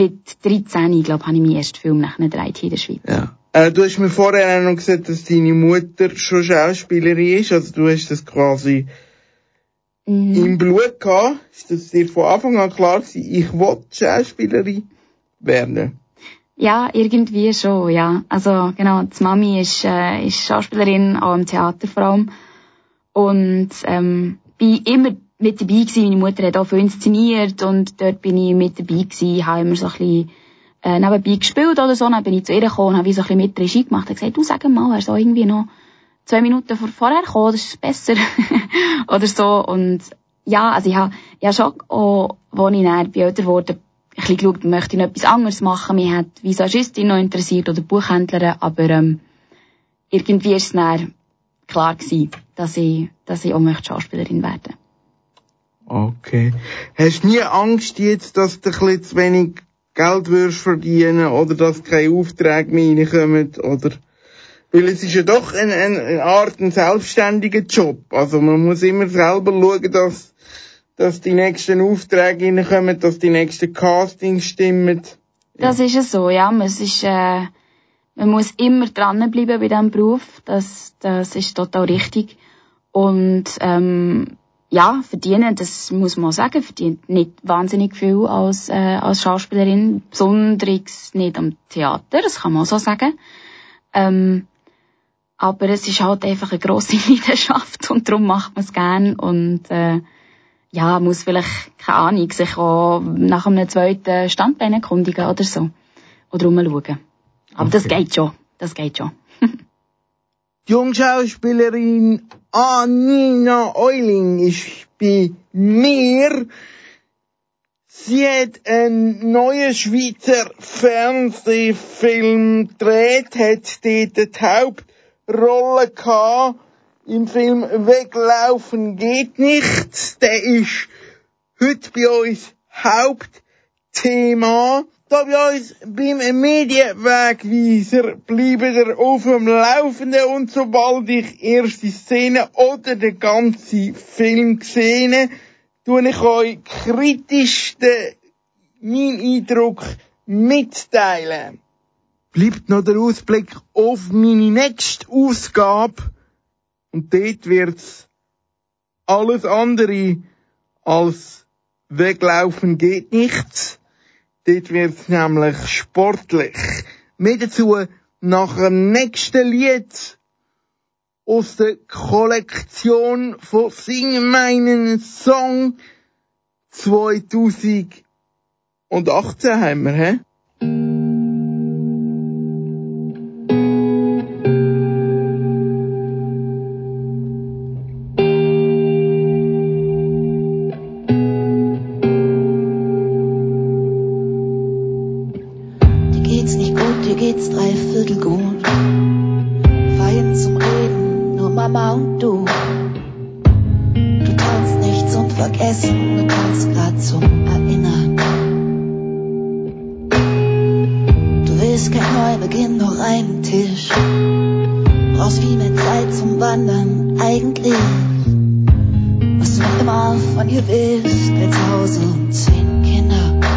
mit 13, ich glaube, habe ich meinen ersten Film gedreht hier in der Schweiz. Ja. Äh, du hast mir vorher auch noch gesagt, dass deine Mutter schon Schauspielerin ist, also du hast das quasi mhm. im Blut gehabt. Ist das dir von Anfang an klar gewesen, ich will Schauspielerin werden? Ja, irgendwie schon, ja. Also genau, die Mami ist, äh, ist Schauspielerin, auch im Theater vor allem. Und ähm, bin immer mit dabei gewesen. Meine Mutter hat auch viel inszeniert und dort bin ich mit dabei gewesen, habe immer so ein bisschen äh, nebenbei gespielt oder so. Dann bin ich zu ihr gekommen und habe so ein bisschen mit Regie gemacht und gesagt, du sag mal, er soll irgendwie noch zwei Minuten vor, vorher kommen, das ist besser. [laughs] oder so. Und ja, also ich habe, ich habe schon auch, als ich dann älter wurde, ein bisschen geschaut, möchte ich noch etwas anderes machen. Mich hat Visagistin noch interessiert oder Buchhändlerin, aber ähm, irgendwie ist es dann klar gewesen, dass ich, dass ich auch möchte Schauspielerin werden. Okay. Hast du nie Angst jetzt, dass du ein bisschen zu wenig Geld wirst verdienen oder dass keine Aufträge mehr reinkommen oder weil es ist ja doch eine, eine Art ein selbstständiger Job. Also man muss immer selber schauen, dass, dass die nächsten Aufträge reinkommen, dass die nächsten Castings stimmen. Ja. Das ist es so, ja. Es ist, äh, man muss immer dranbleiben bei diesem Beruf. Das, das ist total richtig. Und ähm, ja, verdienen, das muss man sagen, verdient nicht wahnsinnig viel als, äh, als Schauspielerin, besonders nicht am Theater, das kann man so sagen. Ähm, aber es ist halt einfach eine grosse [laughs] Leidenschaft und darum macht man es gern und äh, ja, muss vielleicht, keine Ahnung, sich auch nach einem zweiten Standbein erkundigen oder so. Oder rumschauen. Aber okay. das geht schon, das geht schon. Die Jungschauspielerin Anina Euling ist bei mir. Sie hat einen neuen Schweizer Fernsehfilm gedreht, hat dort die Hauptrolle gehabt. Im Film Weglaufen geht nicht. Der ist heute bei uns Hauptthema. Da bei uns beim Medienwegweiser bleiben wir auf dem Laufenden und sobald ich erste Szene oder den ganzen Film sehe, tue ich euch kritisch den, meinen Eindruck mitteilen. Bleibt noch der Ausblick auf meine nächste Ausgabe. Und dort wird's alles andere als weglaufen geht nichts Dort wird's nämlich sportlich. Mehr dazu nach dem nächsten Lied aus der Kollektion von Sing meinen Song 2018 haben wir, hä? Tisch. Brauchst viel mehr Zeit zum Wandern, eigentlich. Was du immer von ihr willst, willst Hause und zehn Kinder.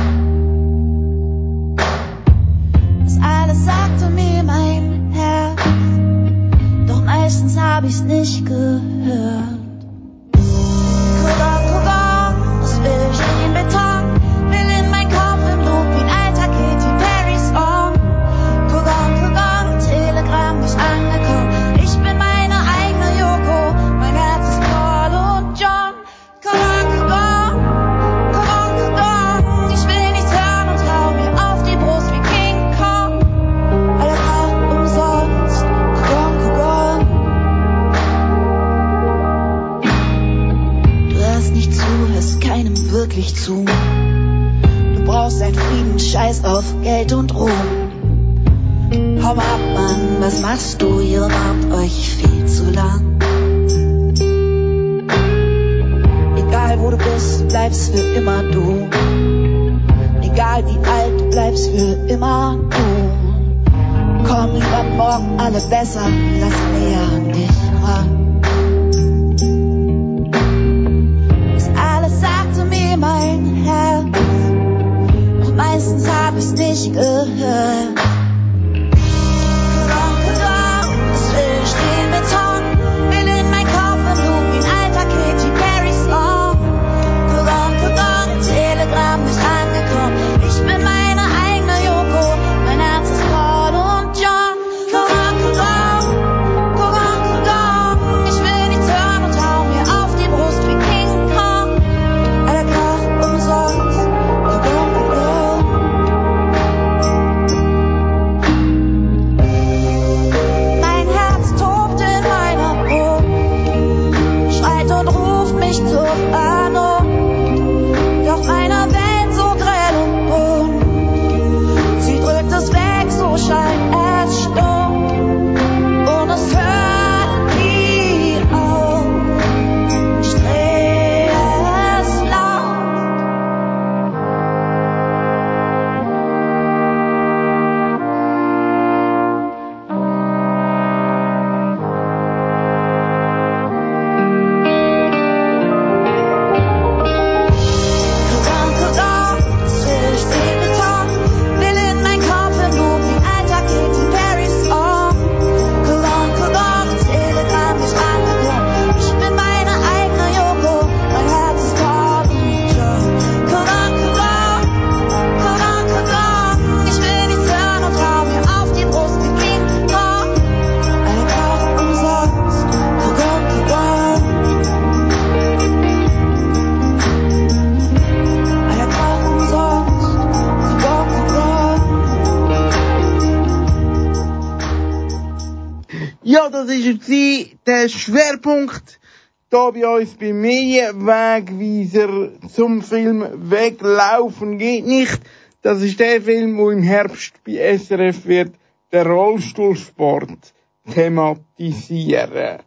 uns bei mir Wegweiser zum Film Weglaufen geht nicht. Das ist der Film, wo im Herbst bei SRF wird der Rollstuhlsport thematisieren.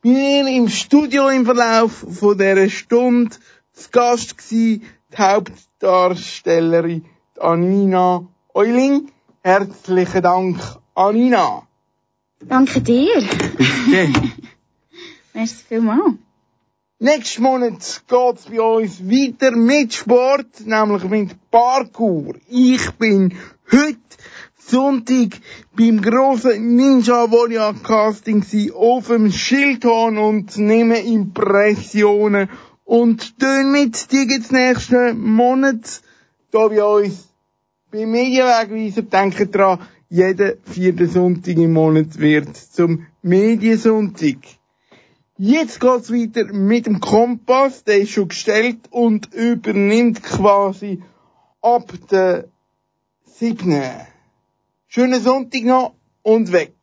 Bin im Studio im Verlauf von dieser Stunde zu Gast gewesen, die Hauptdarstellerin Anina Euling. Herzlichen Dank, Anina. Danke dir. [laughs] Merci vielmals. Nächsten Monat geht's bei uns weiter mit Sport, nämlich mit Parkour. Ich bin heute Sonntag beim grossen Ninja Warrior Casting auf dem Schildhorn und nehme Impressionen und tun mit Die geht's nächsten Monat hier bei uns beim Medienwegweiser. Denkt dran, jeden vierten Sonntag im Monat wird zum Mediensonntag. Jetzt geht's weiter mit dem Kompass, der ist schon gestellt und übernimmt quasi ab der 7. Schönen Sonntag noch und weg.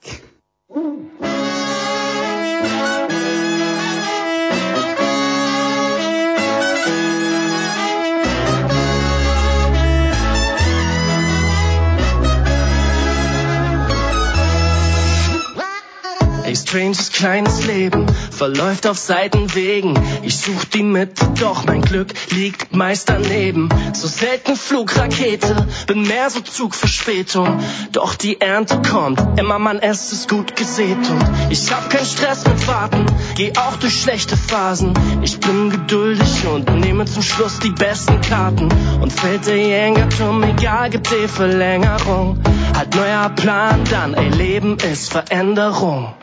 Hey, strange kleines Leben verläuft auf Seitenwegen. Ich such die Mitte, doch mein Glück liegt meist daneben. So selten Flugrakete, bin mehr so Zugverspätung. Doch die Ernte kommt, immer man es ist gut gesät und ich hab keinen Stress mit Warten, geh auch durch schlechte Phasen. Ich bin geduldig und nehme zum Schluss die besten Karten und fällt der Jängerturm, egal, gibt die Verlängerung. Halt neuer Plan dann, ey, Leben ist Veränderung.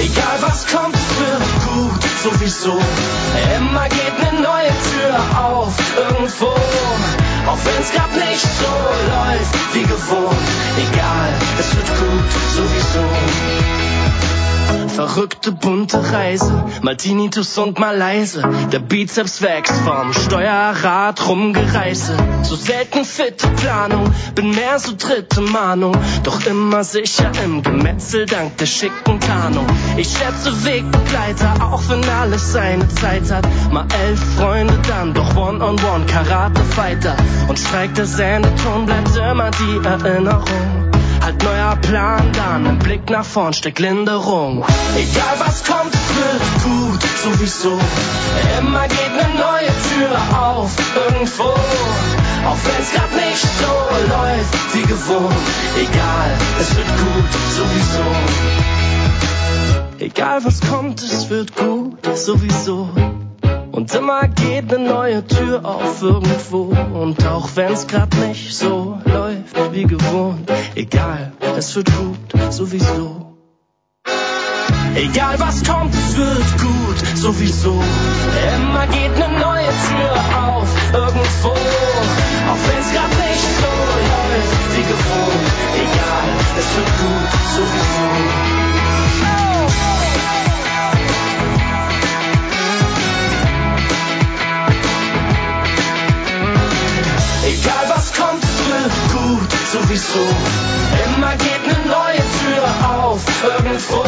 Egal was kommt, wird gut, sowieso. Immer geht eine neue Tür auf, irgendwo. Auch wenn's grad nicht so läuft wie gewohnt. Egal, es wird gut, sowieso. Verrückte bunte Reise, mal Tinnitus und mal leise. Der Bizeps wächst vom Steuerrad rumgereise. So selten fitte Planung, bin mehr so dritte Mahnung. Doch immer sicher im Gemetzel dank der schicken Tarnung. Ich schätze Wegbegleiter, auch wenn alles seine Zeit hat. Mal elf Freunde dann, doch One-on-One Karate-Fighter. Und streikt der Sendeton, bleibt immer die Erinnerung. Halt neuer Plan dann, im Blick nach vorn steckt Linderung. Egal was kommt, es wird gut, sowieso. Immer geht eine neue Tür auf, irgendwo. Auch wenn's grad nicht so läuft wie gewohnt. Egal, es wird gut, sowieso. Egal was kommt, es wird gut, sowieso. Und immer geht eine neue Tür auf irgendwo. Und auch wenn's grad nicht so läuft wie gewohnt, egal, es wird gut, sowieso. Egal was kommt, es wird gut, sowieso. Immer geht eine neue Tür auf irgendwo. Auch wenn's grad nicht so läuft wie gewohnt, egal, es wird gut, sowieso. Gut, sowieso. Immer geht eine neue Tür auf, irgendwo.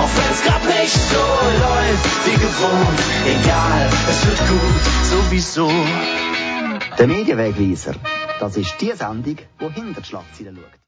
Auch wenn's grad nicht so läuft wie gewohnt. Egal, es wird gut, sowieso. Der Medienwegweiser, das ist die Sendung, die hinter die Schlagzeilen schaut.